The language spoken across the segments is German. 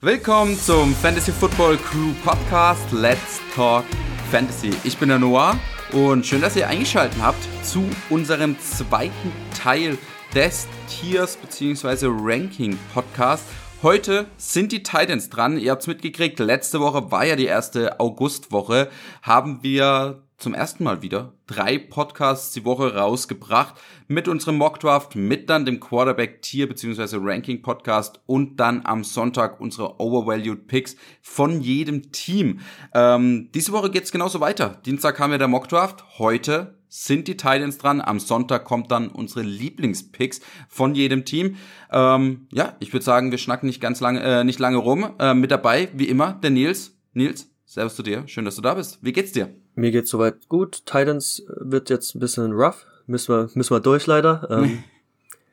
Willkommen zum Fantasy Football Crew Podcast Let's Talk Fantasy. Ich bin der Noah und schön, dass ihr eingeschaltet habt zu unserem zweiten Teil des Tiers bzw. Ranking Podcast. Heute sind die Titans dran. Ihr habt es mitgekriegt. Letzte Woche war ja die erste Augustwoche. Haben wir zum ersten Mal wieder drei Podcasts die Woche rausgebracht mit unserem Mockdraft, mit dann dem Quarterback Tier bzw. Ranking Podcast und dann am Sonntag unsere Overvalued Picks von jedem Team. Ähm, diese Woche geht's genauso weiter. Dienstag kam ja der Mockdraft, heute sind die Titans dran. Am Sonntag kommt dann unsere Lieblingspicks von jedem Team. Ähm, ja, ich würde sagen, wir schnacken nicht ganz lange, äh, nicht lange rum. Äh, mit dabei, wie immer, der Nils. Nils, Servus zu dir. Schön, dass du da bist. Wie geht's dir? Mir geht's soweit gut. Titans wird jetzt ein bisschen rough. Müssen wir, müssen wir durch leider. Ähm,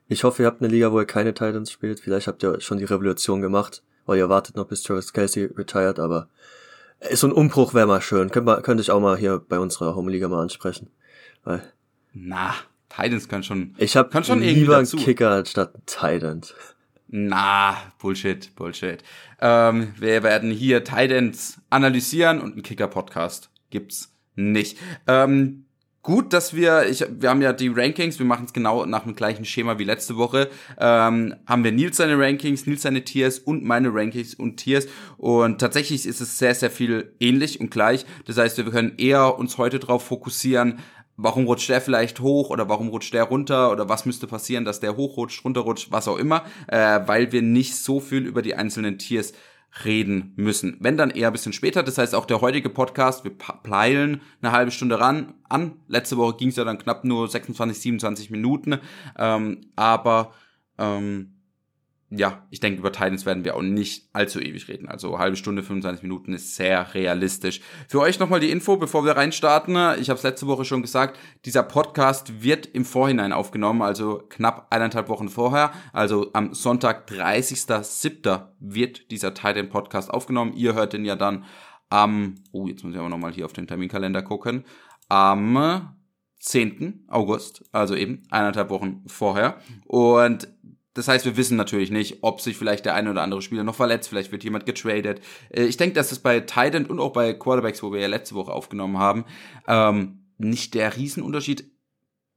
ich hoffe, ihr habt eine Liga, wo ihr keine Titans spielt. Vielleicht habt ihr schon die Revolution gemacht. Oder ihr wartet noch, bis Travis Kelsey retired, aber so ein Umbruch wäre mal schön. Könnte, könnte ich auch mal hier bei unserer Home-Liga mal ansprechen. Weil Na, Titans können schon. ich habe schon lieber einen. Kicker statt einen Titan. Na, Bullshit, Bullshit. Ähm, wir werden hier Titans analysieren und einen Kicker-Podcast gibt's nicht. Ähm, gut, dass wir, ich, wir haben ja die Rankings, wir machen es genau nach dem gleichen Schema wie letzte Woche. Ähm, haben wir Nils seine Rankings, Nils seine Tiers und meine Rankings und Tiers. Und tatsächlich ist es sehr, sehr viel ähnlich und gleich. Das heißt, wir können eher uns heute darauf fokussieren, warum rutscht der vielleicht hoch oder warum rutscht der runter oder was müsste passieren, dass der hochrutscht, runterrutscht, was auch immer, äh, weil wir nicht so viel über die einzelnen Tiers reden müssen. Wenn dann eher ein bisschen später, das heißt auch der heutige Podcast, wir peilen eine halbe Stunde ran an. Letzte Woche ging es ja dann knapp nur 26, 27 Minuten, ähm, aber ähm, ja, ich denke, über Titans werden wir auch nicht allzu ewig reden. Also halbe Stunde, 25 Minuten ist sehr realistisch. Für euch nochmal die Info, bevor wir reinstarten. Ich habe es letzte Woche schon gesagt, dieser Podcast wird im Vorhinein aufgenommen, also knapp eineinhalb Wochen vorher. Also am Sonntag, 30.07. wird dieser Titan Podcast aufgenommen. Ihr hört den ja dann am, oh, jetzt muss ich aber nochmal hier auf den Terminkalender gucken, am 10. August, also eben eineinhalb Wochen vorher. Und das heißt, wir wissen natürlich nicht, ob sich vielleicht der eine oder andere Spieler noch verletzt, vielleicht wird jemand getradet. Äh, Ich denke, dass es bei Tight End und auch bei Quarterbacks, wo wir ja letzte Woche aufgenommen haben, ähm, nicht der Riesenunterschied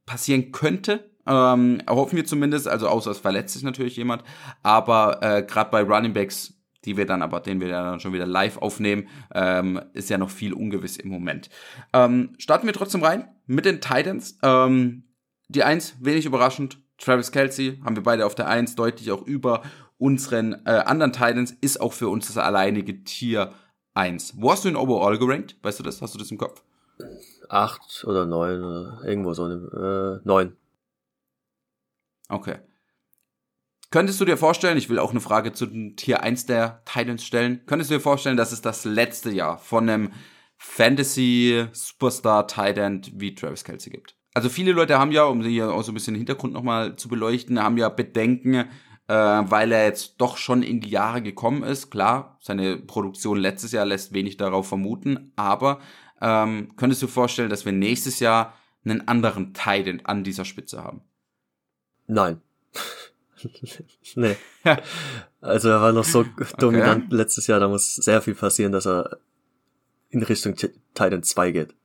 passieren könnte. Ähm, hoffen wir zumindest, also außer es verletzt sich natürlich jemand. Aber äh, gerade bei Running Backs, die wir dann aber, den wir dann schon wieder live aufnehmen, ähm, ist ja noch viel ungewiss im Moment. Ähm, starten wir trotzdem rein mit den Titans. Ähm, die Eins, wenig überraschend, Travis Kelsey haben wir beide auf der Eins, deutlich auch über unseren äh, anderen Titans, ist auch für uns das alleinige Tier 1. Wo hast du ihn overall gerankt? Weißt du das? Hast du das im Kopf? Acht oder neun oder irgendwo so eine, äh, neun. Okay. Könntest du dir vorstellen, ich will auch eine Frage zu den Tier 1 der Titans stellen, könntest du dir vorstellen, dass es das letzte Jahr von einem Fantasy Superstar Titan wie Travis Kelsey gibt? Also viele Leute haben ja, um hier auch so ein bisschen den Hintergrund nochmal zu beleuchten, haben ja Bedenken, äh, weil er jetzt doch schon in die Jahre gekommen ist. Klar, seine Produktion letztes Jahr lässt wenig darauf vermuten, aber ähm, könntest du vorstellen, dass wir nächstes Jahr einen anderen Titan an dieser Spitze haben? Nein. nee. Also er war noch so dominant letztes Jahr, da muss sehr viel passieren, dass er in Richtung Titan 2 geht.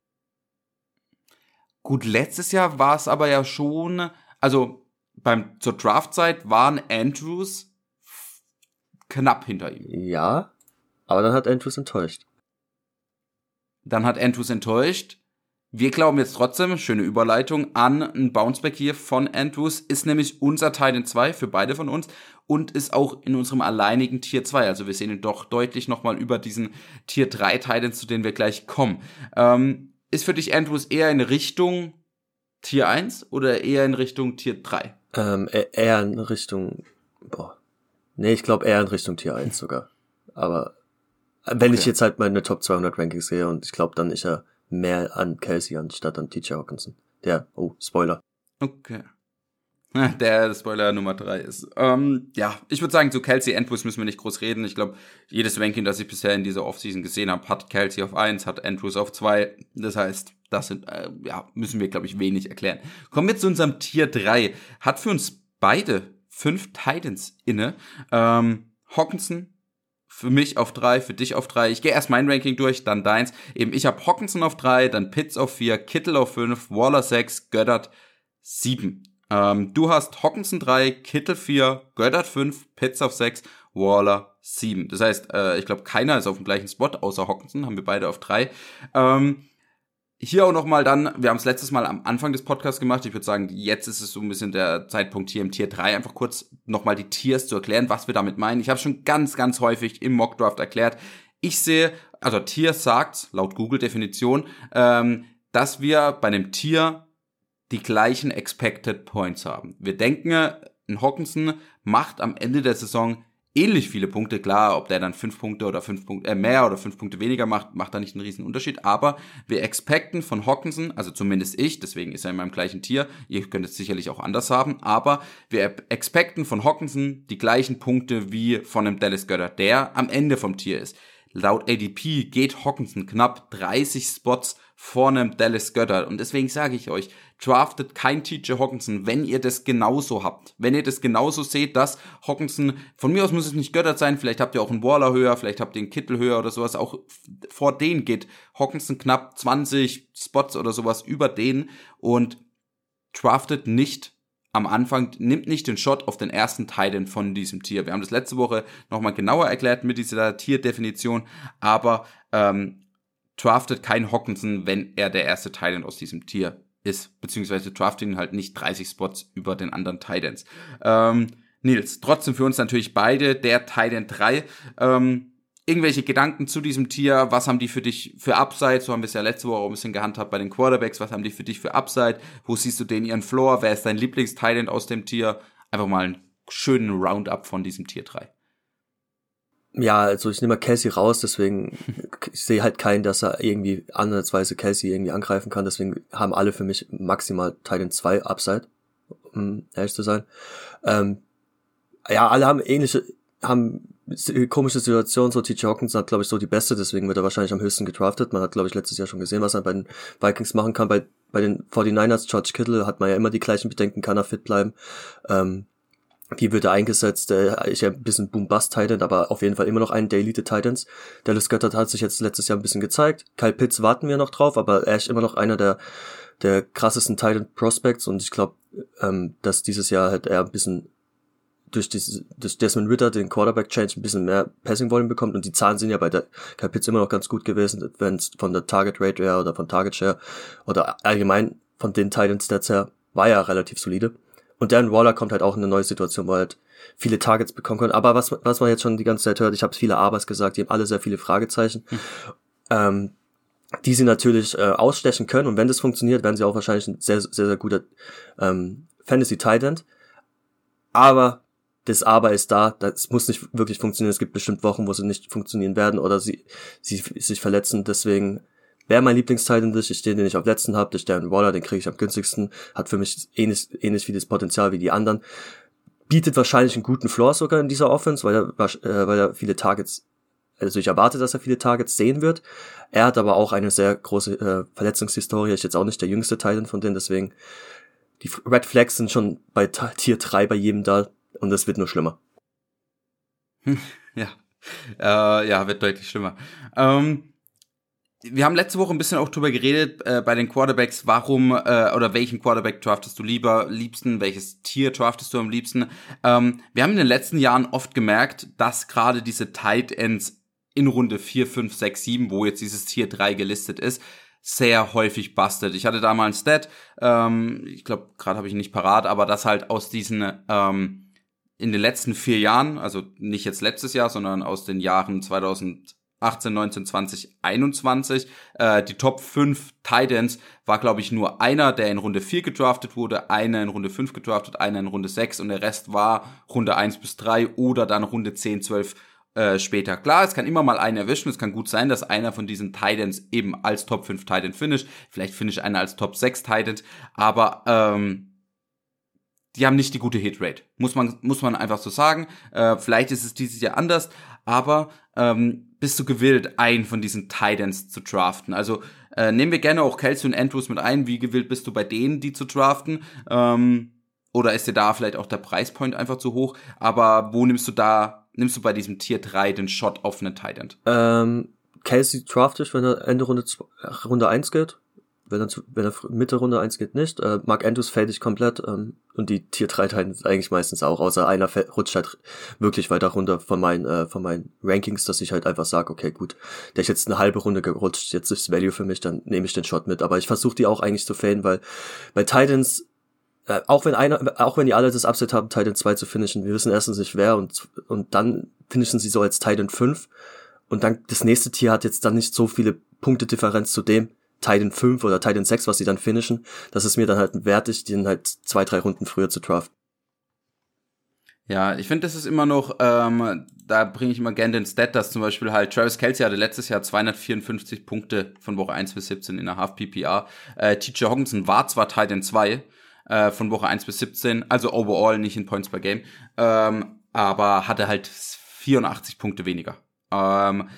Gut, letztes Jahr war es aber ja schon, also beim zur Draftzeit waren Andrews knapp hinter ihm. Ja, aber dann hat Andrews enttäuscht. Dann hat Andrews enttäuscht. Wir glauben jetzt trotzdem, schöne Überleitung, an ein Bounceback hier von Andrews, ist nämlich unser Titan 2 für beide von uns und ist auch in unserem alleinigen Tier 2. Also wir sehen ihn doch deutlich nochmal über diesen Tier 3 Titans, zu denen wir gleich kommen. Ähm, ist für dich Andrews eher in Richtung Tier 1 oder eher in Richtung Tier 3? Ähm, e- eher in Richtung, boah. Nee, ich glaube eher in Richtung Tier 1 sogar. Aber äh, wenn ich Okay. jetzt halt meine Top 200 Rankings sehe und ich glaube, dann ist er mehr an Kelsey anstatt an TJ Hawkinson. Der, oh, Spoiler. Okay. Der Spoiler Nummer drei ist. Ähm, ja, ich würde sagen, zu Kelsey Andrews müssen wir nicht groß reden. Ich glaube, jedes Ranking, das ich bisher in dieser Offseason gesehen habe, hat Kelsey auf eins, hat Andrews auf zwei. Das heißt, das sind, äh, ja, müssen wir, glaube ich, wenig erklären. Kommen wir zu unserem Tier 3. Hat für uns beide fünf Titans inne. Ähm, Hawkinson, für mich auf drei, für dich auf drei. Ich gehe erst mein Ranking durch, dann deins. Eben, ich habe Hawkinson auf drei, dann Pitts auf vier, Kittel auf fünf, Waller sechs, Göttert sieben. Ähm, du hast Hawkinson drei, Kittel vier, Göttert fünf, Pitts auf sechs, Waller sieben. Das heißt, äh, ich glaube, keiner ist auf dem gleichen Spot, außer Hawkinson, haben wir beide auf drei. Ähm, hier auch nochmal dann, wir haben es letztes Mal am Anfang des Podcasts gemacht. Ich würde sagen, jetzt ist es so ein bisschen der Zeitpunkt hier im Tier 3, einfach kurz nochmal die Tiers zu erklären, was wir damit meinen. Ich habe schon ganz, ganz häufig im Mockdraft erklärt. Ich sehe, also Tier sagt, laut Google-Definition, ähm, dass wir bei einem Tier die gleichen Expected Points haben. Wir denken, ein Hawkinson macht am Ende der Saison ähnlich viele Punkte. Klar, ob der dann fünf Punkte oder fünf Punkte äh, mehr oder fünf Punkte weniger macht, macht da nicht einen riesen Unterschied. Aber wir expecten von Hawkinson, also zumindest ich, deswegen ist er in meinem gleichen Tier. Ihr könnt es sicherlich auch anders haben, aber wir expecten von Hawkinson die gleichen Punkte wie von einem Dallas Götter, der am Ende vom Tier ist. Laut ADP geht Hawkinson knapp 30 Spots vor einem Dallas Götter. Und deswegen sage ich euch, draftet kein TJ Hawkinson, wenn ihr das genauso habt. Wenn ihr das genauso seht, dass Hawkinson, von mir aus muss es nicht Göttert sein, vielleicht habt ihr auch einen Waller höher, vielleicht habt ihr einen Kittel höher oder sowas, auch vor denen geht Hawkinson knapp 20 Spots oder sowas über den und draftet nicht am Anfang, nimmt nicht den Shot auf den ersten Titan von diesem Tier. Wir haben das letzte Woche nochmal genauer erklärt mit dieser Tierdefinition, aber ähm, draftet kein Hawkinson, wenn er der erste Titan aus diesem Tier ist, beziehungsweise draften halt nicht 30 Spots über den anderen Titans. Ähm, Nils, trotzdem für uns natürlich beide der Titan 3. Ähm, irgendwelche Gedanken zu diesem Tier? Was haben die für dich für Upside? So haben wir es ja letzte Woche auch ein bisschen gehandhabt bei den Quarterbacks. Was haben die für dich für Upside? Wo siehst du den ihren Floor? Wer ist dein Lieblings-Titan aus dem Tier? Einfach mal einen schönen Roundup von diesem Tier 3. Ja, also ich nehme mal Kelsey raus, deswegen ich sehe halt keinen, dass er irgendwie ansatzweise Kelsey irgendwie angreifen kann. Deswegen haben alle für mich maximal Titan 2 Upside, um ehrlich zu sein. Ähm, ja, alle haben ähnliche, haben komische Situationen. So TJ Hawkins hat, glaube ich, so die beste, deswegen wird er wahrscheinlich am höchsten gedraftet. Man hat, glaube ich, letztes Jahr schon gesehen, was er bei den Vikings machen kann. Bei, bei den 49ers, George Kittle, hat man ja immer die gleichen Bedenken, kann er fit bleiben. Ähm, wie wird er eingesetzt? Äh, ich ja ein bisschen Boom-Bust-Titan, aber auf jeden Fall immer noch ein der Elite-Titans. Dallas Goddard hat sich jetzt letztes Jahr ein bisschen gezeigt. Kyle Pitts warten wir noch drauf, aber er ist immer noch einer der, der krassesten Titan-Prospects und ich glaube, ähm, dass dieses Jahr halt er ein bisschen durch, dieses, durch Desmond Ritter den Quarterback-Change ein bisschen mehr Passing-Volume bekommt und die Zahlen sind ja bei der Kyle Pitts immer noch ganz gut gewesen, wenn es von der Target-Rate wäre oder von Target-Share oder allgemein von den Titan-Stats her, war ja relativ solide. Und Darren Waller kommt halt auch in eine neue Situation, wo er halt viele Targets bekommen kann. Aber was, was man jetzt schon die ganze Zeit hört, ich habe viele Abers gesagt, die haben alle sehr viele Fragezeichen. Hm. Ähm, die sie natürlich äh, ausstechen können. Und wenn das funktioniert, werden sie auch wahrscheinlich ein sehr, sehr, sehr guter ähm, Fantasy Titan. Aber das Aber ist da, das muss nicht wirklich funktionieren. Es gibt bestimmt Wochen, wo sie nicht funktionieren werden oder sie, sie sich verletzen. Deswegen Wer mein Lieblingstitan ist, stehe, den ich auf letzten habe, der Stern Waller, den kriege ich am günstigsten, hat für mich ähnlich, ähnlich wie das Potenzial wie die anderen. Bietet wahrscheinlich einen guten Floor sogar in dieser Offense, weil er, äh, weil er viele Targets, also ich erwarte, dass er viele Targets sehen wird. Er hat aber auch eine sehr große äh, Verletzungshistorie, ist jetzt auch nicht der jüngste Titan von denen, deswegen die Red Flags sind schon bei Tier 3 bei jedem da und es wird nur schlimmer. ja. Äh, ja, wird deutlich schlimmer. Ähm wir haben letzte Woche ein bisschen auch drüber geredet äh, bei den Quarterbacks, warum äh, oder welchen Quarterback draftest du lieber, liebsten, welches Tier draftest du am liebsten. Ähm, wir haben in den letzten Jahren oft gemerkt, dass gerade diese Tight Ends in Runde 4, 5, 6, 7, wo jetzt dieses Tier 3 gelistet ist, sehr häufig bustet. Ich hatte da mal ein Stat, ähm, ich glaube, gerade habe ich ihn nicht parat, aber das halt aus diesen ähm, in den letzten vier Jahren, also nicht jetzt letztes Jahr, sondern aus den Jahren 2000 18, 19, 20, 21. Äh, die Top 5 Titans war, glaube ich, nur einer, der in Runde 4 gedraftet wurde, einer in Runde 5 gedraftet, einer in Runde 6 und der Rest war Runde 1 bis 3 oder dann Runde 10, 12 äh, später. Klar, es kann immer mal einen erwischen. Es kann gut sein, dass einer von diesen Titans eben als Top 5 Titan finish. Vielleicht finish einer als Top 6 Titan. Aber ähm, die haben nicht die gute Hitrate. Muss man, muss man einfach so sagen. Äh, vielleicht ist es dieses Jahr anders, aber ähm, bist du gewillt, einen von diesen Titans zu draften? Also äh, nehmen wir gerne auch Kelsey und Andrews mit ein. Wie gewillt bist du bei denen, die zu draften? Ähm, oder ist dir da vielleicht auch der Preispoint einfach zu hoch? Aber wo nimmst du da nimmst du bei diesem Tier 3 den Shot auf einen Tight End? Ähm, Casey draft ich, wenn er Ende Runde, Runde 1 geht. Wenn er, wenn er Mitte Runde 1 geht, nicht. Äh, Mark Andrews fade ich komplett. Ähm, und die Tier 3 Titans eigentlich meistens auch, außer einer rutscht halt wirklich weiter runter von meinen, äh, von meinen Rankings, dass ich halt einfach sage, okay, gut, der ist jetzt eine halbe Runde gerutscht, jetzt ist Value für mich, dann nehme ich den Shot mit. Aber ich versuche die auch eigentlich zu faden, weil bei Titans äh, auch wenn einer, auch wenn die alle das Upset haben, Titan 2 zu finishen, wir wissen erstens nicht wer und, und dann finishen sie so als Titan 5 und dann das nächste Tier hat jetzt dann nicht so viele Punkte Differenz zu dem, Titan 5 oder Titan 6, was sie dann finishen, das ist mir dann halt wertig, den halt zwei, drei Runden früher zu draften. Ja, ich finde, das ist immer noch, ähm, da bringe ich immer gerne den Stat, dass zum Beispiel halt Travis Kelsey hatte letztes Jahr 254 Punkte von Woche 1 bis 17 in der Half PPA. Äh, TJ Hawkinson war zwar Titan 2 äh, von Woche 1 bis 17, also overall nicht in Points per Game, ähm, aber hatte halt 84 Punkte weniger. Ähm,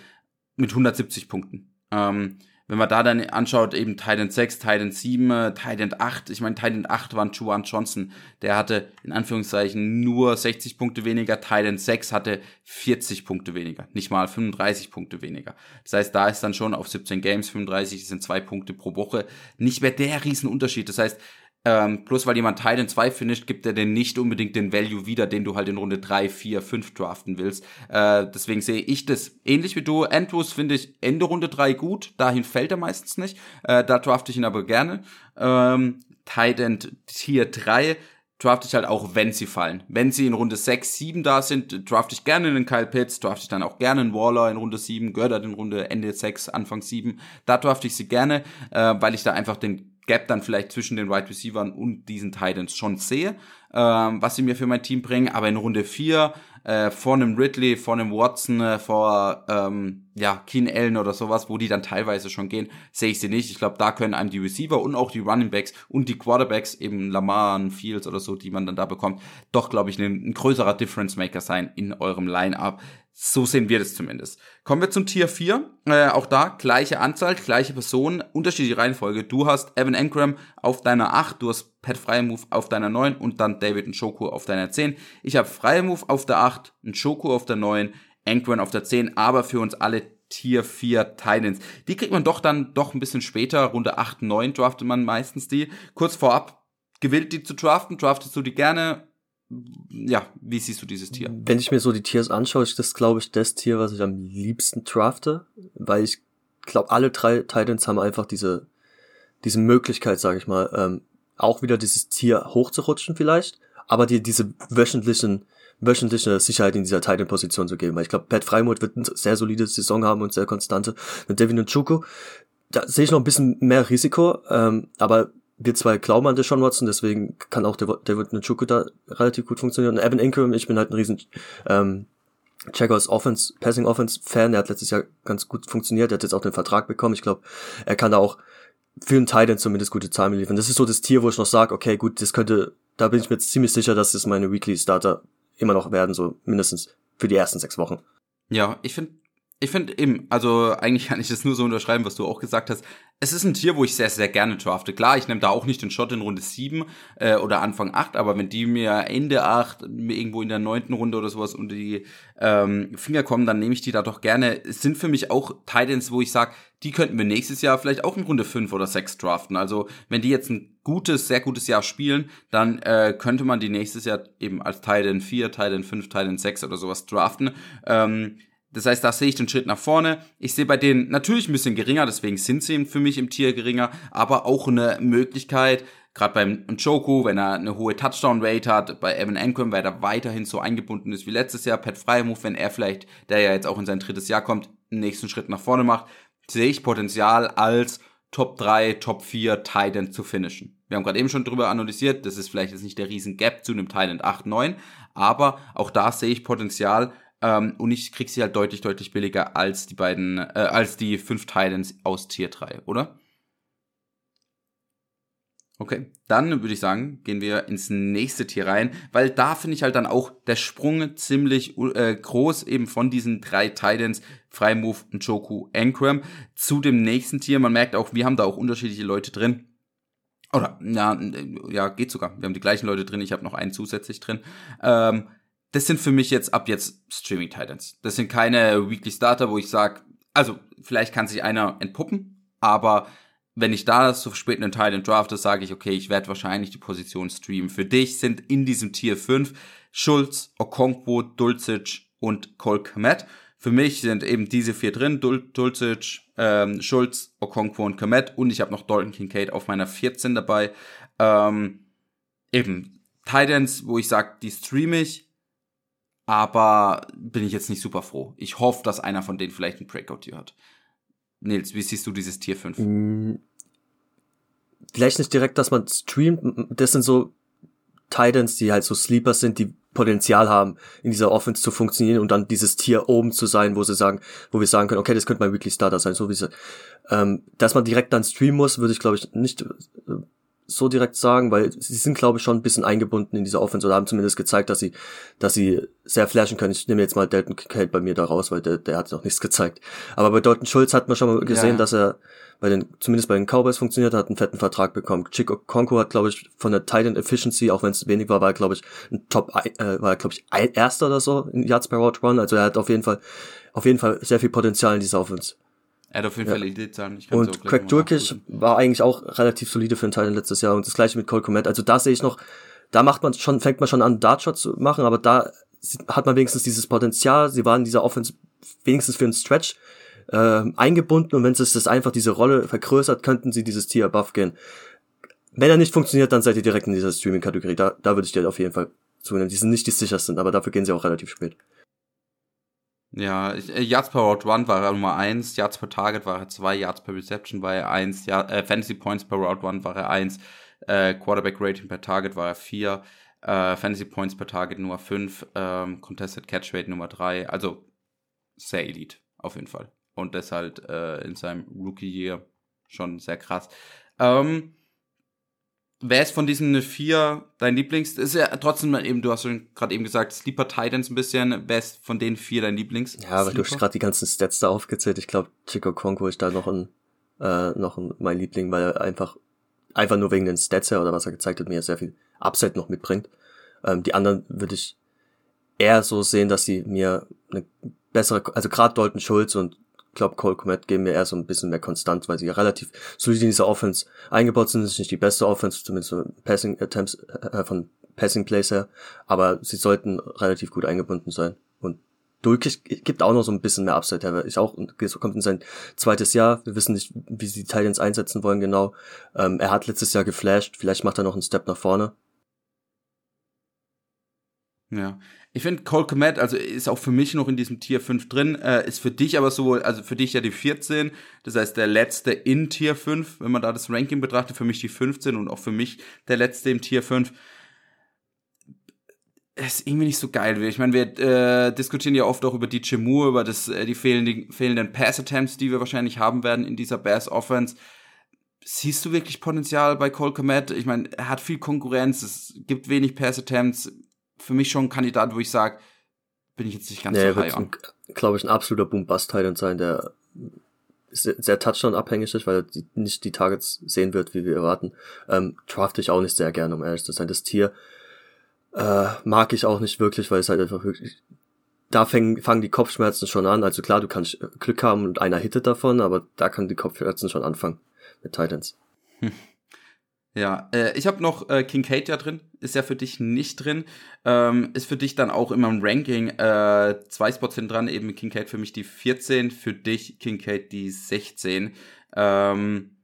mit 170 Punkten. Ähm, wenn man da dann anschaut, eben Titan 6, Titan 7, Titan 8, ich meine, Titan 8 war ein Juwan Johnson, der hatte in Anführungszeichen nur 60 Punkte weniger, Titan 6 hatte 40 Punkte weniger, nicht mal 35 Punkte weniger. Das heißt, da ist dann schon auf 17 Games 35, das sind zwei Punkte pro Woche, nicht mehr der Riesenunterschied. Das heißt, ähm, bloß weil jemand Titan 2 finisht, gibt er denn nicht unbedingt den Value wieder, den du halt in Runde 3, 4, 5 draften willst. Äh, deswegen sehe ich das ähnlich wie du. Andrews finde ich Ende Runde 3 gut, dahin fällt er meistens nicht. Äh, da drafte ich ihn aber gerne. Ähm, Titan Tier 3 drafte ich halt auch, wenn sie fallen. Wenn sie in Runde 6, 7 da sind, drafte ich gerne einen Kyle Pitts, drafte ich dann auch gerne einen Waller in Runde 7, Gördert in Runde Ende 6, Anfang 7. Da drafte ich sie gerne, äh, weil ich da einfach den Gap dann vielleicht zwischen den Wide Receivers und diesen Titans schon sehe, ähm, was sie mir für mein Team bringen. Aber in Runde 4 äh, vor einem Ridley, vor einem Watson, äh, vor ähm, ja, Keen Allen oder sowas, wo die dann teilweise schon gehen, sehe ich sie nicht. Ich glaube, da können einem die Receiver und auch die Running Backs und die Quarterbacks, eben Lamar, Fields oder so, die man dann da bekommt, doch, glaube ich, ein, ein größerer Difference Maker sein in eurem Line-Up. So sehen wir das zumindest. Kommen wir zum Tier 4. Äh, auch da gleiche Anzahl, gleiche Personen, unterschiedliche Reihenfolge. Du hast Evan Engram auf deiner 8, du hast Pat Freimove auf deiner 9 und dann David Njoku auf deiner 10. Ich habe Freimove auf der 8, Njoku auf der 9, Engram auf der 10, aber für uns alle Tier 4 Titans. Die kriegt man doch dann doch ein bisschen später, Runde 8, 9 draftet man meistens die. Kurz vorab, gewillt die zu draften, draftest du die gerne? Ja, wie siehst du dieses Tier? Wenn ich mir so die Tiers anschaue, ist das, glaube ich, das Tier, was ich am liebsten drafte, weil ich glaube, alle drei Titans haben einfach diese, diese Möglichkeit, sage ich mal, ähm, auch wieder dieses Tier hochzurutschen vielleicht, aber dir diese wöchentlichen, wöchentliche Sicherheit in dieser Titan-Position zu geben. Weil ich glaube, Pat Freimut wird eine sehr solide Saison haben und sehr konstante. Mit Devin und Chuku, da sehe ich noch ein bisschen mehr Risiko, ähm, aber wir zwei glauben an Deshaun Watson, deswegen kann auch David Njoku da relativ gut funktionieren. Und Evan Ingram, ich bin halt ein riesen ähm, Checkers Offense, Passing Offense Fan, der hat letztes Jahr ganz gut funktioniert, der hat jetzt auch den Vertrag bekommen. Ich glaube, er kann da auch für einen Titan zumindest gute Zahlen liefern. Das ist so das Tier, wo ich noch sage, okay, gut, das könnte, da bin ich mir ziemlich sicher, dass das meine Weekly Starter immer noch werden, so mindestens für die ersten sechs Wochen. Ja, ich finde ich finde eben, also eigentlich kann ich das nur so unterschreiben, was du auch gesagt hast. Es ist ein Tier, wo ich sehr, sehr gerne drafte. Klar, ich nehme da auch nicht den Shot in Runde 7 äh, oder Anfang 8, aber wenn die mir Ende 8, irgendwo in der neunten Runde oder sowas unter die ähm, Finger kommen, dann nehme ich die da doch gerne. Es sind für mich auch Titans, wo ich sage, die könnten wir nächstes Jahr vielleicht auch in Runde 5 oder 6 draften. Also wenn die jetzt ein gutes, sehr gutes Jahr spielen, dann äh, könnte man die nächstes Jahr eben als Titan 4, Titan 5, Titan 6 oder sowas draften. Ähm, das heißt, da sehe ich den Schritt nach vorne. Ich sehe bei denen natürlich ein bisschen geringer, deswegen sind sie für mich im Tier geringer, aber auch eine Möglichkeit, gerade beim Njoku, wenn er eine hohe Touchdown-Rate hat, bei Evan Engram, weil er weiterhin so eingebunden ist wie letztes Jahr, Pat Freimove, wenn er vielleicht, der ja jetzt auch in sein drittes Jahr kommt, einen nächsten Schritt nach vorne macht, sehe ich Potenzial als Top 3, Top 4 Titan zu finishen. Wir haben gerade eben schon drüber analysiert, das ist vielleicht jetzt nicht der riesen Gap zu einem Titan 8, 9, aber auch da sehe ich Potenzial, ähm, und ich krieg sie halt deutlich, deutlich billiger als die beiden, äh, als die fünf Titans aus Tier 3, oder? Okay, dann würde ich sagen, gehen wir ins nächste Tier rein, weil da finde ich halt dann auch der Sprung ziemlich äh, groß eben von diesen drei Titans, Freimove, Joku, Ankram, zu dem nächsten Tier. Man merkt auch, wir haben da auch unterschiedliche Leute drin. Oder, ja, ja, geht sogar. Wir haben die gleichen Leute drin, ich habe noch einen zusätzlich drin. Ähm, das sind für mich jetzt ab jetzt Streaming Titans. Das sind keine Weekly Starter, wo ich sage, also vielleicht kann sich einer entpuppen, aber wenn ich da so spät einen Titan drafte, sage ich, okay, ich werde wahrscheinlich die Position streamen. Für dich sind in diesem Tier 5 Schulz, Okonkwo, Dulcich und Cole Komet. Für mich sind eben diese vier drin, Dul Dulcich, ähm, Schulz, Okonkwo und Komet und ich habe noch Dalton Kincaid auf meiner 14 dabei. Ähm, eben Titans, wo ich sage, die streame ich, aber bin ich jetzt nicht super froh. Ich hoffe, dass einer von denen vielleicht ein Breakout-Tier hat. Nils, wie siehst du dieses Tier 5? Mm, vielleicht nicht direkt, dass man streamt. Das sind so Titans, die halt so Sleepers sind, die Potenzial haben, in dieser Offense zu funktionieren und dann dieses Tier oben zu sein, wo sie sagen, wo wir sagen können, okay, das könnte mein Weekly Starter sein, so wie sie, ähm, dass man direkt dann streamen muss, würde ich glaube ich nicht äh, so direkt sagen, weil sie sind, glaube ich, schon ein bisschen eingebunden in dieser Offense oder haben zumindest gezeigt, dass sie, dass sie sehr flashen können. Ich nehme jetzt mal Dalton Kincaid bei mir da raus, weil der, der hat noch nichts gezeigt. Aber bei Dalton Schulz hat man schon mal gesehen, ja. dass er bei den, zumindest bei den Cowboys funktioniert hat, einen fetten Vertrag bekommen. Chico Conco hat, glaube ich, von der Titan Efficiency, auch wenn es wenig war, war er, glaube ich, ein Top, äh, war er, glaube ich, erster oder so in Yards per Route Run. Also er hat auf jeden Fall, auf jeden Fall sehr viel Potenzial in dieser Offense. Er hat auf jeden ja. Fall Elite sein. und Craig Durkish war eigentlich auch relativ solide für den Teil letztes Jahr und das gleiche mit Cole Komet. Also da sehe ich noch, da macht man schon, fängt man schon an, Dartshot zu machen, aber da hat man wenigstens dieses Potenzial. Sie waren in dieser Offense wenigstens für einen Stretch äh, eingebunden und wenn es das einfach diese Rolle vergrößert, könnten sie dieses Tier above gehen. Wenn er nicht funktioniert, dann seid ihr direkt in dieser Streaming-Kategorie. Da, da würde ich dir auf jeden Fall zunehmen. Die sind nicht die sichersten, aber dafür gehen sie auch relativ spät. Ja, äh, Yards per Route Run war er Nummer 1, Yards per Target war er 2, Yards per Reception war er 1, ja, äh, Fantasy Points per Route Run war er 1, äh, Quarterback Rating per Target war er 4, äh, Fantasy Points per Target Nummer 5, ähm, Contested Catch Rate Nummer 3, also sehr elite, auf jeden Fall. Und deshalb äh, in seinem Rookie Year schon sehr krass. Ähm, Wer ist von diesen vier dein Lieblings? Das ist ja trotzdem eben, du hast schon gerade eben gesagt, Sleeper Titans ein bisschen. Wer ist von den vier dein Lieblings? Ja, aber du hast gerade die ganzen Stats da aufgezählt. Ich glaube, Chico Conco ist da noch ein, äh, noch ein, mein Liebling, weil er einfach, einfach nur wegen den Stats her oder was er gezeigt hat, mir sehr viel Upside noch mitbringt. Ähm, die anderen würde ich eher so sehen, dass sie mir eine bessere, also gerade Dalton Schulz und glaube, Cole Komet geben mir eher so ein bisschen mehr konstant, weil sie relativ solid in dieser Offense eingebaut sind. Das ist nicht die beste Offense, zumindest von Passing Attempts, äh, von Passing Plays her, aber sie sollten relativ gut eingebunden sein. Und Dulkich gibt auch noch so ein bisschen mehr Upside her. Ist auch, kommt in sein zweites Jahr. Wir wissen nicht, wie sie die Titans einsetzen wollen genau. Ähm, er hat letztes Jahr geflasht. Vielleicht macht er noch einen Step nach vorne. Ja, ich finde Cole Komet, also ist auch für mich noch in diesem Tier 5 drin, äh, ist für dich aber so, also für dich ja die 14, das heißt der letzte in Tier 5, wenn man da das Ranking betrachtet, für mich die 15 und auch für mich der letzte im Tier 5. Ist irgendwie nicht so geil. Ich meine, wir äh, diskutieren ja oft auch über die Moore, über das, äh, die fehlenden, fehlenden Pass-Attempts, die wir wahrscheinlich haben werden in dieser Bears-Offense. Siehst du wirklich Potenzial bei Cole Komet? Ich meine, er hat viel Konkurrenz, es gibt wenig Pass-Attempts für mich schon ein Kandidat, wo ich sage, bin ich jetzt nicht ganz nee, so high on. glaube ich, ein absoluter Boom-Bust-Titan sein, der sehr, Touchdown-abhängig ist, weil er die, nicht die Targets sehen wird, wie wir erwarten. Ähm, draft ich auch nicht sehr gerne, um ehrlich zu sein. Das Tier äh, mag ich auch nicht wirklich, weil es halt einfach wirklich da fangen, fangen die Kopfschmerzen schon an. Also klar, du kannst Glück haben und einer hittet davon, aber da können die Kopfschmerzen schon anfangen mit Titans. Hm. Ja, äh, ich habe noch äh, Kincaid ja drin, ist ja für dich nicht drin. Ähm, ist für dich dann auch immer im Ranking. Äh, zwei Spots sind dran, eben Kincaid für mich die 14, für dich Kincaid die 16. Ähm,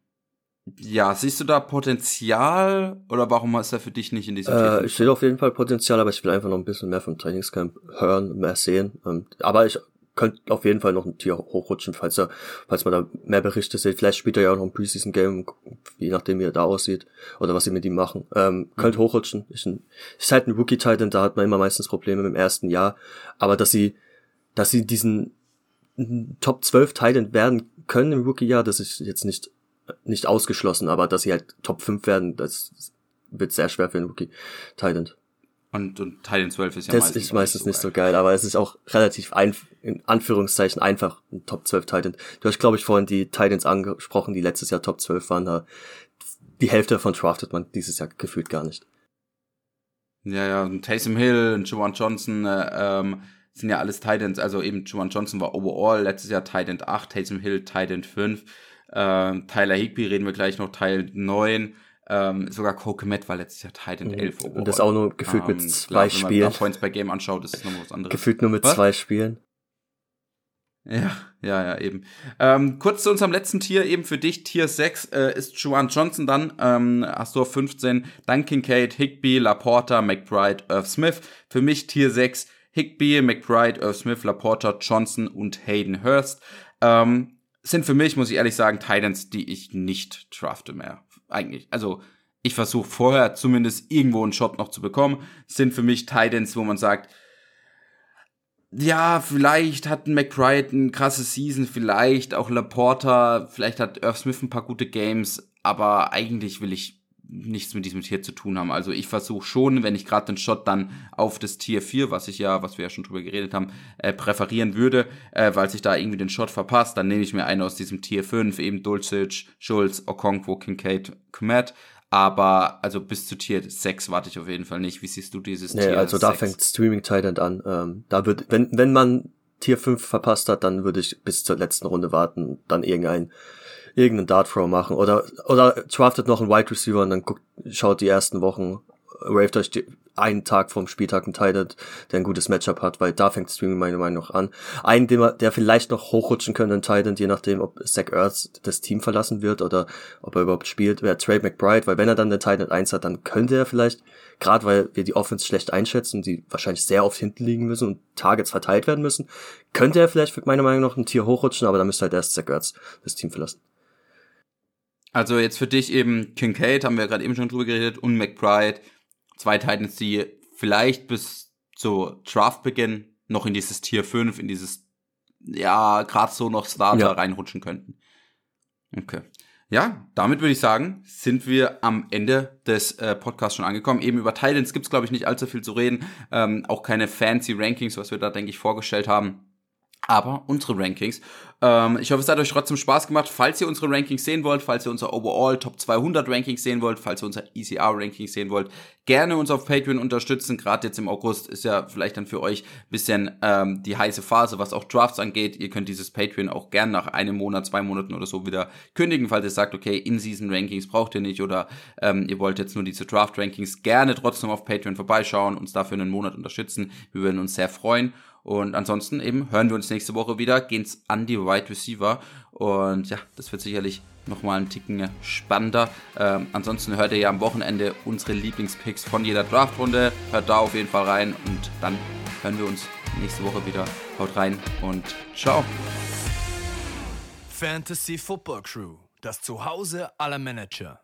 ja, siehst du da Potenzial oder warum ist er für dich nicht in diesem äh, Ich sehe auf jeden Fall Potenzial, aber ich will einfach noch ein bisschen mehr vom Trainingscamp hören, mehr sehen. Ähm, aber ich könnte auf jeden Fall noch ein Tier hochrutschen, falls er, falls man da mehr Berichte sieht. Vielleicht spielt er ja auch noch ein Preseason-Game, je nachdem wie er da aussieht oder was sie mit ihm machen. Ähm, könnte mhm. hochrutschen. Ist, ein, ist halt ein Rookie-Titan, da hat man immer meistens Probleme im ersten Jahr. Aber dass sie, dass sie diesen Top 12 Titan werden können im Rookie-Jahr, das ist jetzt nicht, nicht ausgeschlossen, aber dass sie halt Top 5 werden, das wird sehr schwer für einen Rookie-Titan. Und, und Titan 12 ist ja das meistens, ist meistens nicht so geil. geil, aber es ist auch relativ ein, in Anführungszeichen einfach ein Top 12 Titan. Du hast, glaube ich, vorhin die Titans angesprochen, die letztes Jahr Top 12 waren. Da die Hälfte davon draftet man dieses Jahr gefühlt gar nicht. Ja, ja, Taysom Hill, und Juwan Johnson, äh, ähm, sind ja alles Titans, also eben Juwan Johnson war overall letztes Jahr Titan 8, Taysom Hill Titan 5, ähm, Tyler Higby reden wir gleich noch, Teil 9, ähm, sogar Kokemet war letztes Jahr Titan 11 overall. Und das auch nur gefühlt ähm, mit zwei klar, Spielen. Wenn man Points per Game anschaut, ist es noch was anderes. Gefühlt nur mit was? zwei Spielen. Ja, ja, ja, eben. Ähm, kurz zu unserem letzten Tier, eben für dich, Tier 6 äh, ist Juan Johnson dann, ähm, hast du auf 15, dann Kincaid, Higby, Laporta, McBride, Irv Smith. Für mich Tier 6, Higby, McBride, Irv Smith, Laporta, Johnson und Hayden Hurst. Ähm, sind für mich, muss ich ehrlich sagen, Titans, die ich nicht drafte mehr. Eigentlich. Also, ich versuche vorher zumindest irgendwo einen Shot noch zu bekommen. Sind für mich Titans, wo man sagt, ja, vielleicht hat ein McBride ein krasses Season, vielleicht auch Laporta, vielleicht hat Irv Smith ein paar gute Games, aber eigentlich will ich nichts mit diesem Tier zu tun haben. Also ich versuche schon, wenn ich gerade den Shot dann auf das Tier 4, was ich ja, was wir ja schon drüber geredet haben, äh, präferieren würde, äh, weil sich da irgendwie den Shot verpasst, dann nehme ich mir einen aus diesem Tier 5, eben Dulcich, Schulz, Okonkwo, Kincaid, Komet. Aber also bis zu Tier 6 warte ich auf jeden Fall nicht. Wie siehst du dieses nee, Tier? Also 6? da fängt Streaming Titan an. Ähm, da wird, wenn, wenn man Tier 5 verpasst hat, dann würde ich bis zur letzten Runde warten, dann irgendein irgendeinen Dart Throw machen oder oder draftet noch einen Wide Receiver und dann guckt, schaut die ersten Wochen, raved euch einen Tag vom Spieltag ein Tight der ein gutes Matchup hat, weil da fängt Streaming meiner Meinung nach an. Einen, der, der vielleicht noch hochrutschen könnte, ein Tight je nachdem, ob Zach Ertz das Team verlassen wird oder ob er überhaupt spielt, wäre Trey McBride, weil wenn er dann den Tight 1 hat, dann könnte er vielleicht, gerade weil wir die Offense schlecht einschätzen, die wahrscheinlich sehr oft hinten liegen müssen und Targets verteilt werden müssen, könnte er vielleicht meiner Meinung nach ein Tier hochrutschen, aber dann müsste halt erst Zach Ertz das Team verlassen. Also jetzt für dich eben Kincaid, haben wir gerade eben schon drüber geredet, und McBride, zwei Titans, die vielleicht bis zu Draftbeginn noch in dieses Tier 5, in dieses, ja, gerade so noch Starter ja. reinrutschen könnten. Okay. Ja, damit würde ich sagen, sind wir am Ende des äh, Podcasts schon angekommen. Eben über Titans gibt's glaube ich, nicht allzu viel zu reden. Ähm, auch keine fancy Rankings, was wir da, denke ich, vorgestellt haben aber unsere Rankings. Ähm, ich hoffe, es hat euch trotzdem Spaß gemacht. Falls ihr unsere Rankings sehen wollt, falls ihr unser Overall Top 200 Rankings sehen wollt, falls ihr unser ECR Rankings sehen wollt, gerne uns auf Patreon unterstützen. Gerade jetzt im August ist ja vielleicht dann für euch bisschen ähm, die heiße Phase, was auch Drafts angeht. Ihr könnt dieses Patreon auch gerne nach einem Monat, zwei Monaten oder so wieder kündigen, falls ihr sagt, okay, In-Season Rankings braucht ihr nicht oder ähm, ihr wollt jetzt nur diese Draft Rankings. Gerne trotzdem auf Patreon vorbeischauen, uns dafür einen Monat unterstützen. Wir würden uns sehr freuen. Und ansonsten eben hören wir uns nächste Woche wieder, gehen's an die Wide Receiver. Und ja, das wird sicherlich nochmal ein Ticken spannender. Ähm, ansonsten hört ihr ja am Wochenende unsere Lieblingspicks von jeder Draftrunde. Hört da auf jeden Fall rein und dann hören wir uns nächste Woche wieder. Haut rein und ciao. Fantasy Football Crew, das Zuhause aller Manager.